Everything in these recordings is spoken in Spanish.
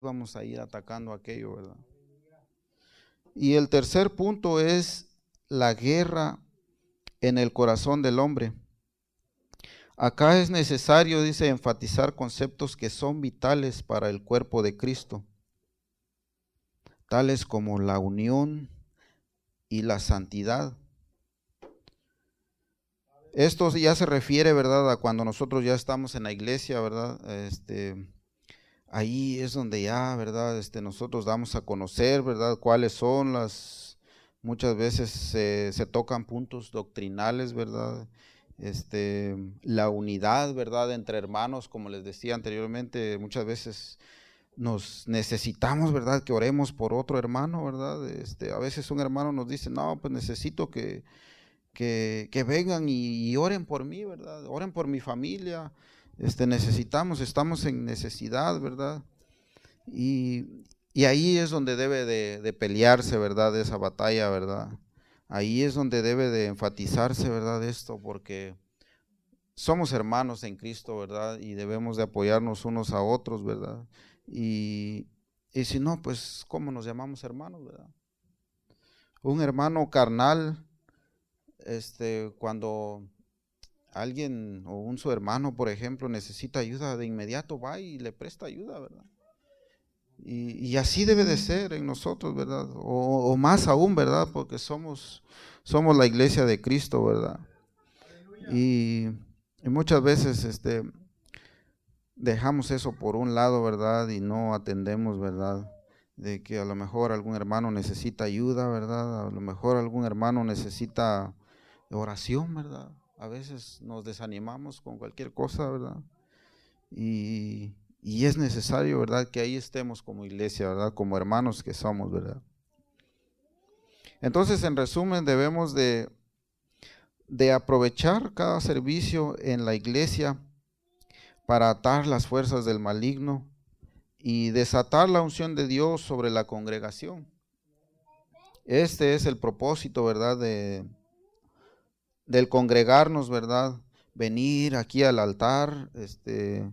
vamos a ir atacando aquello, ¿verdad? Y el tercer punto es la guerra en el corazón del hombre. Acá es necesario, dice, enfatizar conceptos que son vitales para el cuerpo de Cristo, tales como la unión y la santidad. Esto ya se refiere, ¿verdad?, a cuando nosotros ya estamos en la iglesia, ¿verdad? Este, ahí es donde ya, ¿verdad? Este, nosotros damos a conocer, ¿verdad? Cuáles son las, muchas veces se tocan puntos doctrinales, ¿verdad? Este, la unidad, ¿verdad? Entre hermanos, como les decía anteriormente, muchas veces nos necesitamos, ¿verdad? Que oremos por otro hermano, ¿verdad? Este, a veces un hermano nos dice, no, pues necesito que, que, vengan y, y, oren por mí, ¿verdad? Oren por mi familia, este, necesitamos, estamos en necesidad, ¿verdad? Y, ahí es donde debe de, pelearse, ¿verdad? Esa batalla, ¿verdad? Ahí es donde debe de enfatizarse, ¿verdad? Esto, porque somos hermanos en Cristo, ¿verdad? Y debemos de apoyarnos unos a otros, ¿verdad? Y, y si no, pues, ¿cómo nos llamamos hermanos, verdad? Un hermano carnal, este, cuando alguien o un su hermano, por ejemplo, necesita ayuda, de inmediato va y le presta ayuda, ¿verdad? Y, así debe de ser en nosotros, ¿verdad? O, más aún, ¿verdad? Porque somos, somos la iglesia de Cristo, ¿verdad? Y, muchas veces este, dejamos eso por un lado, ¿verdad? Y no atendemos, ¿verdad? De que a lo mejor algún hermano necesita ayuda, ¿verdad? A lo mejor algún hermano necesita oración, ¿verdad? A veces nos desanimamos con cualquier cosa, ¿verdad? Y, es necesario, ¿verdad? Que ahí estemos como iglesia, ¿verdad? Como hermanos que somos, ¿verdad? Entonces, en resumen, debemos de, de aprovechar cada servicio en la iglesia para atar las fuerzas del maligno y desatar la unción de Dios sobre la congregación. Este es el propósito, ¿verdad? De, del congregarnos, ¿verdad? Venir aquí al altar, este,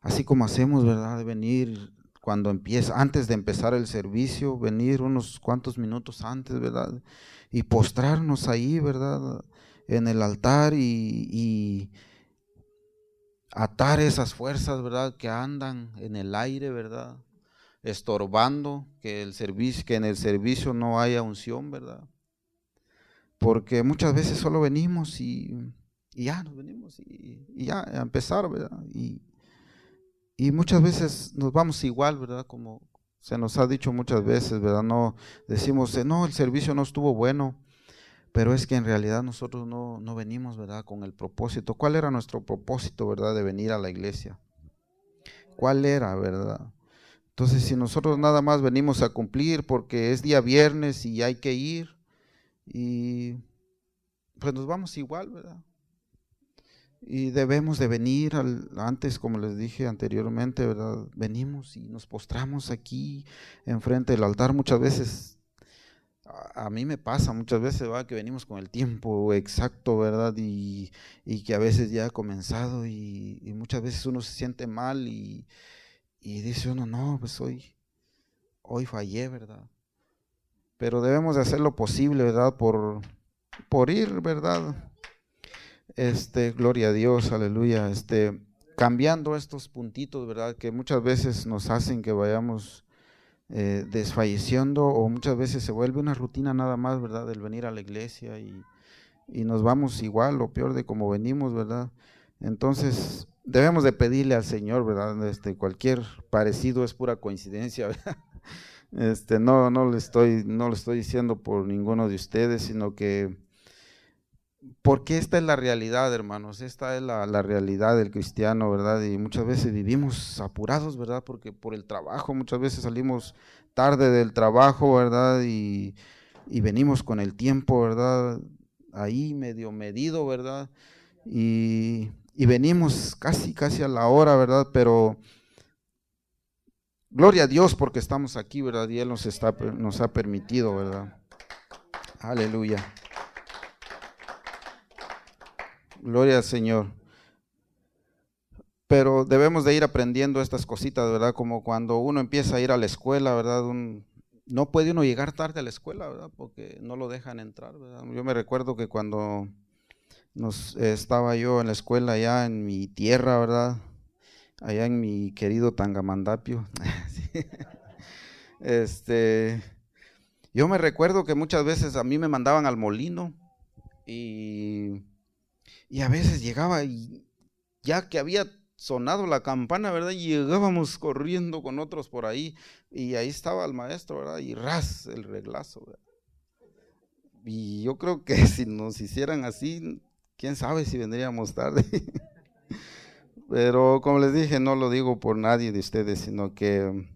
así como hacemos, ¿verdad? Venir cuando empieza, antes de empezar el servicio, venir unos cuantos minutos antes, ¿verdad? Y postrarnos ahí, ¿verdad? En el altar y, y atar esas fuerzas, ¿verdad? Que andan en el aire, ¿verdad? Estorbando que el servicio, que en el servicio no haya unción, ¿verdad? Porque muchas veces solo venimos y, ya nos venimos y, ya a empezar, ¿verdad? Y, muchas veces nos vamos igual, ¿verdad? Como se nos ha dicho muchas veces, ¿verdad? No decimos, no, el servicio no estuvo bueno, pero es que en realidad nosotros no, no venimos, ¿verdad? Con el propósito. ¿Cuál era nuestro propósito, ¿verdad? De venir a la iglesia. ¿Cuál era, verdad? Entonces, si nosotros nada más venimos a cumplir porque es día viernes y hay que ir, y pues nos vamos igual, ¿verdad? Y debemos de venir al, antes, como les dije anteriormente, ¿verdad? Venimos y nos postramos aquí enfrente del altar. Muchas veces, a, mí me pasa muchas veces, ¿verdad? Que venimos con el tiempo exacto, ¿verdad? Y, que a veces ya ha comenzado y, muchas veces uno se siente mal y, y dice uno, no, pues hoy, hoy fallé, ¿verdad? Pero debemos de hacer lo posible, ¿verdad? Por, por ir, ¿verdad? Este, gloria a Dios, aleluya, este, cambiando estos puntitos, ¿verdad? Que muchas veces nos hacen que vayamos eh, desfalleciendo o muchas veces se vuelve una rutina nada más, ¿verdad? El venir a la iglesia y, y nos vamos igual o peor de como venimos, ¿verdad? Entonces, debemos de pedirle al Señor, ¿verdad? Este, cualquier parecido es pura coincidencia, ¿verdad? Este, no, no le estoy, no lo estoy diciendo por ninguno de ustedes, sino que porque esta es la realidad, hermanos, esta es la, realidad del cristiano, ¿verdad? Y muchas veces vivimos apurados, ¿verdad? Porque por el trabajo, muchas veces salimos tarde del trabajo, ¿verdad? Y, y venimos con el tiempo, ¿verdad? Ahí medio medido, ¿verdad? Y, y venimos casi, casi a la hora, ¿verdad? Pero Gloria a Dios porque estamos aquí, ¿verdad? Y Él nos, está, nos ha permitido, ¿verdad? Aleluya. Gloria al Señor. pero debemos de ir aprendiendo estas cositas, ¿verdad? Como cuando uno empieza a ir a la escuela, ¿verdad? no puede uno llegar tarde a la escuela, ¿verdad? Porque no lo dejan entrar, ¿verdad? Yo me recuerdo que cuando nos, estaba yo en la escuela allá en mi tierra, ¿verdad? Allá en mi querido Tangamandapio. este, yo me recuerdo que muchas veces a mí me mandaban al molino y, y a veces llegaba y ya que había sonado la campana, ¿verdad? Llegábamos corriendo con otros por ahí y ahí estaba el maestro, ¿verdad? Y ras el reglazo. Y yo creo que si nos hicieran así, quién sabe si vendríamos tarde. Pero como les dije, no lo digo por nadie de ustedes, sino que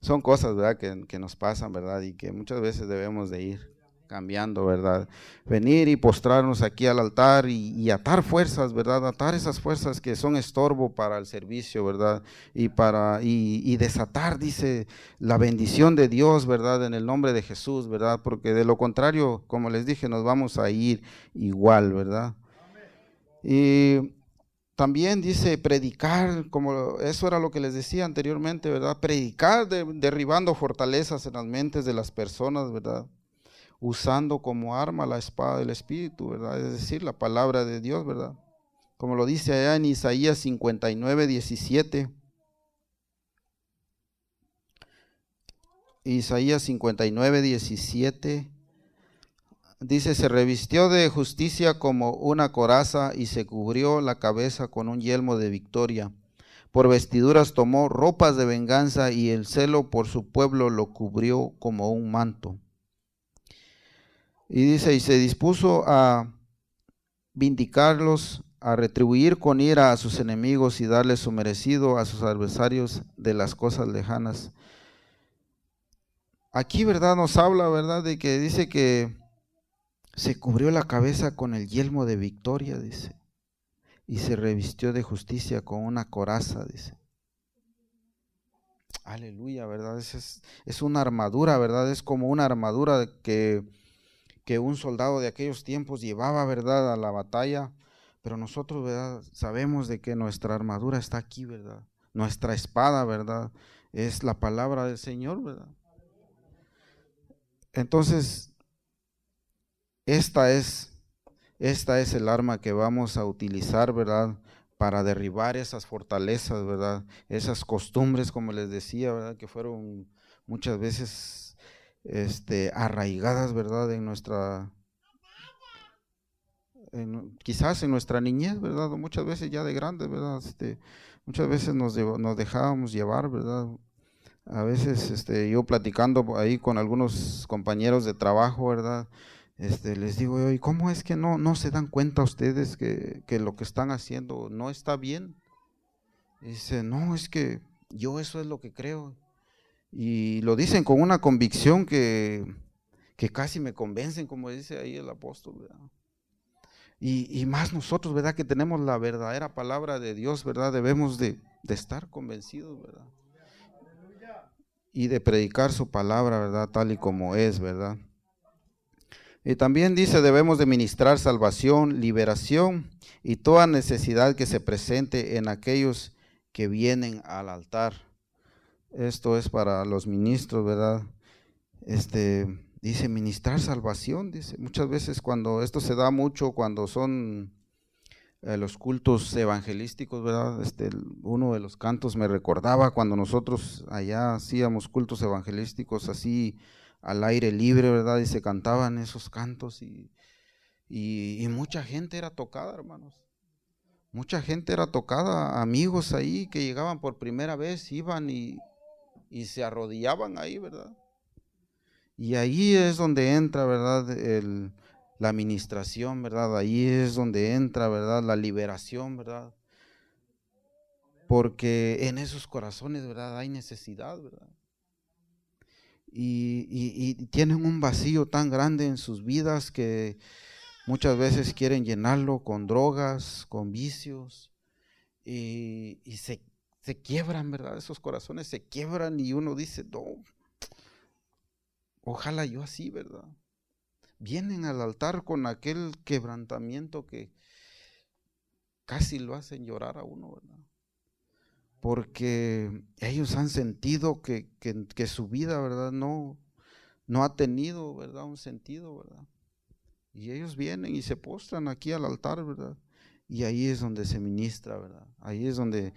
son cosas, ¿verdad? Que, nos pasan, ¿verdad? Y que muchas veces debemos de ir cambiando, ¿verdad? Venir y postrarnos aquí al altar y, atar fuerzas, ¿verdad? Atar esas fuerzas que son estorbo para el servicio, ¿verdad? Y para y, desatar, dice, la bendición de Dios, ¿verdad? En el nombre de Jesús, ¿verdad? Porque de lo contrario, como les dije, nos vamos a ir igual, ¿verdad? Y también dice predicar, como eso era lo que les decía anteriormente, ¿verdad? Predicar derribando fortalezas en las mentes de las personas, ¿verdad? usando como arma la espada del Espíritu, ¿verdad? Es decir, la palabra de Dios, ¿verdad? Como lo dice allá en Isaías 59, 17. Isaías 59, 17. Dice, se revistió de justicia como una coraza y se cubrió la cabeza con un yelmo de victoria. Por vestiduras tomó ropas de venganza y el celo por su pueblo lo cubrió como un manto. Y dice, y se dispuso a vindicarlos, a retribuir con ira a sus enemigos y darles su merecido a sus adversarios de las cosas lejanas. Aquí, ¿verdad? Nos habla, ¿verdad? De que dice que se cubrió la cabeza con el yelmo de victoria, dice, y se revistió de justicia con una coraza, dice. Aleluya, ¿verdad? Es, es, una armadura, ¿verdad? Es como una armadura que que un soldado de aquellos tiempos llevaba, ¿verdad?, a la batalla, pero nosotros, ¿verdad?, sabemos de que nuestra armadura está aquí, ¿verdad? Nuestra espada, ¿verdad?, es la palabra del Señor, ¿verdad? Entonces, esta es, esta es el arma que vamos a utilizar, ¿verdad?, para derribar esas fortalezas, ¿verdad? Esas costumbres, como les decía, ¿verdad? Que fueron muchas veces este, arraigadas, ¿verdad? En nuestra, quizás en nuestra niñez, ¿verdad? Muchas veces ya de grandes, ¿verdad? Este, muchas veces nos, nos dejábamos llevar, ¿verdad? A veces este, yo platicando ahí con algunos compañeros de trabajo, ¿verdad? Este, les digo, ¿y cómo es que no, no se dan cuenta ustedes que, que lo que están haciendo no está bien? dice, no, es que yo eso es lo que creo. Y lo dicen con una convicción que, casi me convencen, como dice ahí el apóstol. Y, más nosotros, ¿verdad? Que tenemos la verdadera palabra de Dios, ¿verdad? Debemos de, estar convencidos, ¿verdad? Y de predicar su palabra, ¿verdad? Tal y como es, ¿verdad? Y también dice, debemos de ministrar salvación, liberación y toda necesidad que se presente en aquellos que vienen al altar. Esto es para los ministros, ¿verdad? Este dice ministrar salvación, dice. Muchas veces cuando esto se da mucho cuando son eh, los cultos evangelísticos, ¿verdad? Este uno de los cantos me recordaba cuando nosotros allá hacíamos cultos evangelísticos así al aire libre, ¿verdad? Y se cantaban esos cantos y, y mucha gente era tocada, hermanos. Mucha gente era tocada, amigos ahí que llegaban por primera vez, iban y y se arrodillaban ahí, ¿verdad? Y ahí es donde entra, ¿verdad? La administración, ¿verdad? Ahí es donde entra, ¿verdad? La liberación, ¿verdad? Porque en esos corazones, ¿verdad? Hay necesidad, ¿verdad? Y, tienen un vacío tan grande en sus vidas que muchas veces quieren llenarlo con drogas, con vicios, y, y se se quiebran, ¿verdad? Esos corazones se quiebran y uno dice, no, ojalá yo así, ¿verdad? Vienen al altar con aquel quebrantamiento que casi lo hacen llorar a uno, ¿verdad? Porque ellos han sentido que, que, su vida, ¿verdad? No, no ha tenido, ¿verdad? Un sentido, ¿verdad? Y ellos vienen y se postran aquí al altar, ¿verdad? Y ahí es donde se ministra, ¿verdad? Ahí es donde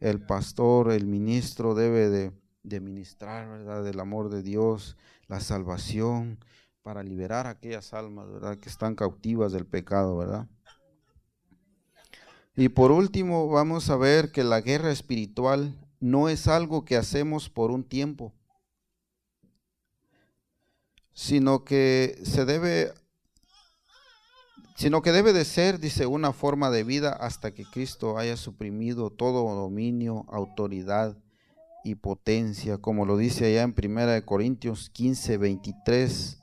el pastor, el ministro debe de, de ministrar, ¿verdad? Del amor de Dios, la salvación, para liberar aquellas almas, ¿verdad? Que están cautivas del pecado, ¿verdad? Y por último, vamos a ver que la guerra espiritual no es algo que hacemos por un tiempo, sino que se debe sino que debe de ser, dice, una forma de vida hasta que Cristo haya suprimido todo dominio, autoridad y potencia, como lo dice allá en 1 Corintios 15, 23.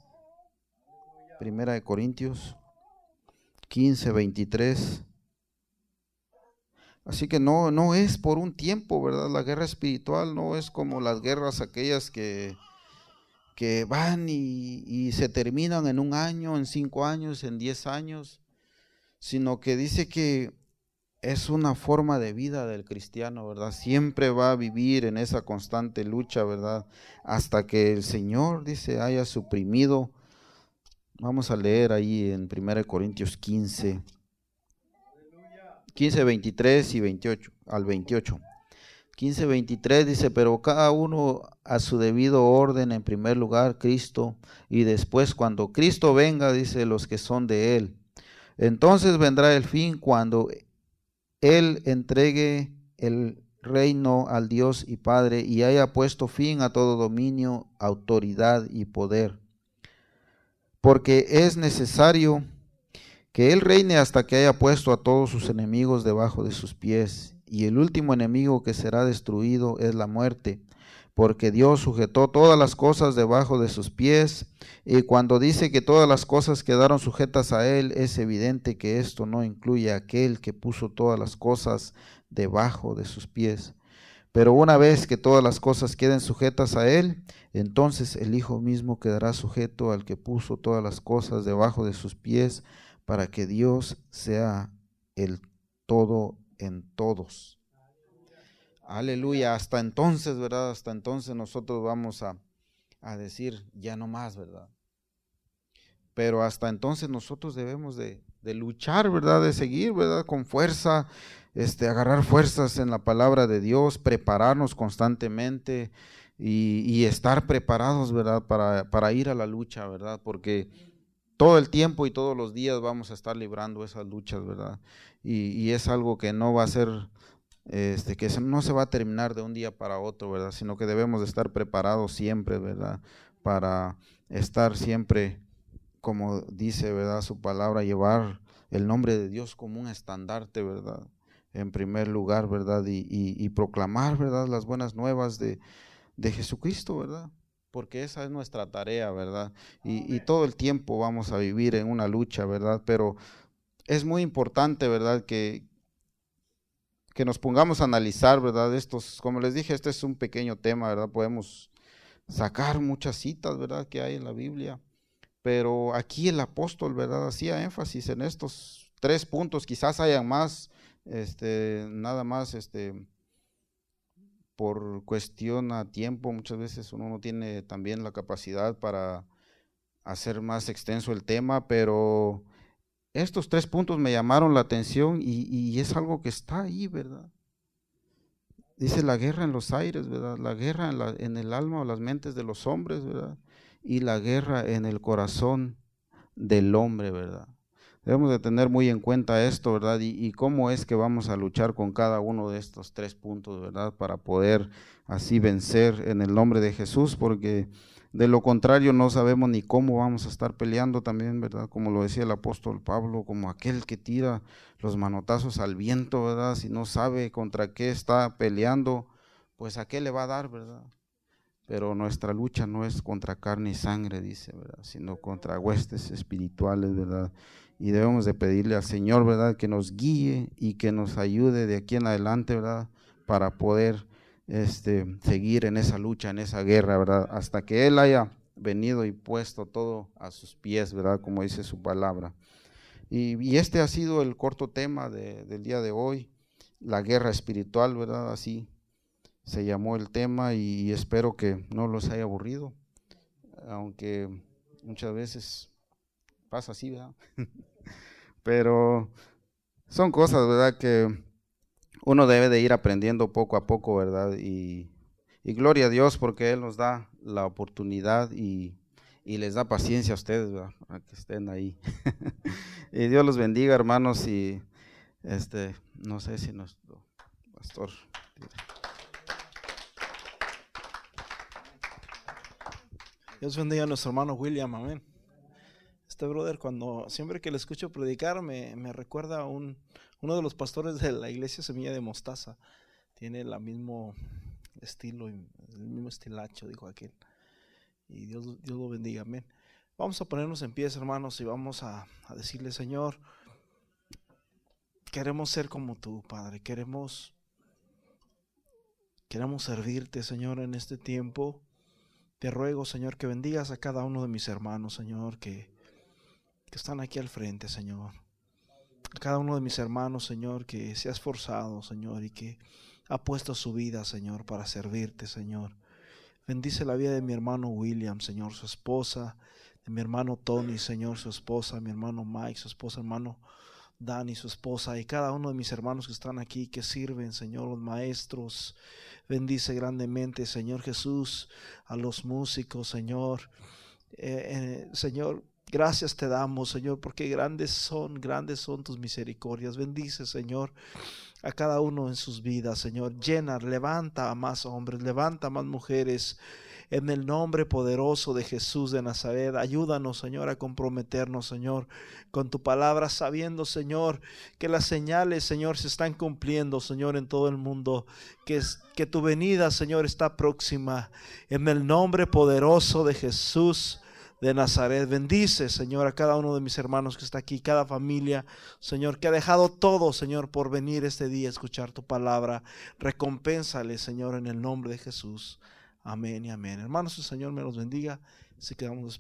Primera de Corintios 15, 23. Así que no, no es por un tiempo, ¿verdad? La guerra espiritual no es como las guerras aquellas que, que van y, y, se terminan en un año, en cinco años, en diez años, sino que dice que es una forma de vida del cristiano, ¿verdad? Siempre va a vivir en esa constante lucha, ¿verdad? Hasta que el Señor, dice, haya suprimido. Vamos a leer ahí en 1 Corintios 15. 15, 23 y 28, al 28. 15, 23 dice, pero cada uno a su debido orden, en primer lugar Cristo, y después cuando Cristo venga, dice, los que son de Él. Entonces vendrá el fin cuando Él entregue el reino al Dios y Padre y haya puesto fin a todo dominio, autoridad y poder. Porque es necesario que Él reine hasta que haya puesto a todos sus enemigos debajo de sus pies. Y el último enemigo que será destruido es la muerte, porque Dios sujetó todas las cosas debajo de sus pies. Y cuando dice que todas las cosas quedaron sujetas a Él, es evidente que esto no incluye a aquel que puso todas las cosas debajo de sus pies. Pero una vez que todas las cosas queden sujetas a Él, entonces el Hijo mismo quedará sujeto al que puso todas las cosas debajo de sus pies para que Dios sea el todo en todos. Aleluya. Hasta entonces, ¿verdad? Hasta entonces nosotros vamos a, decir, ya no más, ¿verdad? Pero hasta entonces nosotros debemos de, luchar, ¿verdad? De seguir, ¿verdad? Con fuerza, este, agarrar fuerzas en la palabra de Dios, prepararnos constantemente y, y estar preparados, ¿verdad? Para, para, ir a la lucha, ¿verdad? Porque todo el tiempo y todos los días vamos a estar librando esas luchas, ¿verdad? Y, es algo que no va a ser, este, que no se va a terminar de un día para otro, ¿verdad? Sino que debemos de estar preparados siempre, ¿verdad? Para estar siempre, como dice, ¿verdad? Su palabra, llevar el nombre de Dios como un estandarte, ¿verdad? En primer lugar, ¿verdad? Y, proclamar, ¿verdad? Las buenas nuevas de, de Jesucristo, ¿verdad? Porque esa es nuestra tarea, ¿verdad? Y, todo el tiempo vamos a vivir en una lucha, ¿verdad? Pero es muy importante, ¿verdad? Que, que nos pongamos a analizar, ¿verdad? Estos, como les dije, este es un pequeño tema, ¿verdad? Podemos sacar muchas citas, ¿verdad? Que hay en la Biblia. Pero aquí el apóstol, ¿verdad? Hacía énfasis en estos tres puntos, quizás hayan más, este, nada más, este, por cuestión a tiempo, muchas veces uno no tiene también la capacidad para hacer más extenso el tema, pero estos tres puntos me llamaron la atención y, es algo que está ahí, ¿verdad? Dice la guerra en los aires, ¿verdad? La guerra en, la, en el alma o las mentes de los hombres, ¿verdad? Y la guerra en el corazón del hombre, ¿verdad? Debemos de tener muy en cuenta esto, ¿verdad? Y, cómo es que vamos a luchar con cada uno de estos tres puntos, ¿verdad? Para poder así vencer en el nombre de Jesús, porque de lo contrario no sabemos ni cómo vamos a estar peleando también, ¿verdad? Como lo decía el apóstol Pablo, como aquel que tira los manotazos al viento, ¿verdad? Si no sabe contra qué está peleando, pues a qué le va a dar, ¿verdad? Pero nuestra lucha no es contra carne y sangre, dice, ¿verdad? Sino contra huestes espirituales, ¿verdad? Y debemos de pedirle al Señor, ¿verdad? Que nos guíe y que nos ayude de aquí en adelante, ¿verdad? Para poder este, seguir en esa lucha, en esa guerra, ¿verdad? Hasta que Él haya venido y puesto todo a sus pies, ¿verdad? Como dice su palabra. Y, este ha sido el corto tema del día de hoy, la guerra espiritual, ¿verdad? Así se llamó el tema y, espero que no los haya aburrido, aunque muchas veces pasa así, ¿verdad? Pero son cosas, ¿verdad? Que uno debe de ir aprendiendo poco a poco, ¿verdad? Y, y gloria a Dios porque Él nos da la oportunidad y, les da paciencia a ustedes, ¿verdad? A que estén ahí. y Dios los bendiga, hermanos, y este, no sé si nuestro pastor. Dios bendiga a nuestro hermano William, amén. Este brother, cuando siempre que le escucho predicar, me, recuerda a un, uno de los pastores de la iglesia Semilla de Mostaza. Tiene el mismo estilo, el mismo estilacho, dijo aquel. Y Dios, Dios lo bendiga, amén. Vamos a ponernos en pies, hermanos, y vamos a, a decirle, Señor, queremos ser como tú, Padre. Queremos, queremos servirte, Señor, en este tiempo. Te ruego, Señor, que bendigas a cada uno de mis hermanos, Señor, que, que están aquí al frente, Señor. A cada uno de mis hermanos, Señor, que se ha esforzado, Señor, y que ha puesto su vida, Señor, para servirte, Señor. Bendice la vida de mi hermano William, Señor, su esposa, de mi hermano Tony, Señor, su esposa, mi hermano Mike, su esposa, hermano Dani, su esposa, y cada uno de mis hermanos que están aquí, que sirven, Señor, los maestros. Bendice grandemente, Señor Jesús, a los músicos, Señor. Eh, eh, Señor, gracias te damos, Señor, porque grandes son, grandes son tus misericordias. Bendice, Señor, a cada uno en sus vidas, Señor. Llena, levanta a más hombres, levanta a más mujeres en el nombre poderoso de Jesús de Nazaret. Ayúdanos, Señor, a comprometernos, Señor, con tu palabra, sabiendo, Señor, que las señales, Señor, se están cumpliendo, Señor, en todo el mundo, que, que tu venida, Señor, está próxima. En el nombre poderoso de Jesús de Nazaret. Bendice, Señor, a cada uno de mis hermanos que está aquí, cada familia, Señor, que ha dejado todo, Señor, por venir este día a escuchar tu palabra. Recompénsale, Señor, en el nombre de Jesús. Amén y amén. Hermanos, el Señor me los bendiga. Se quedamos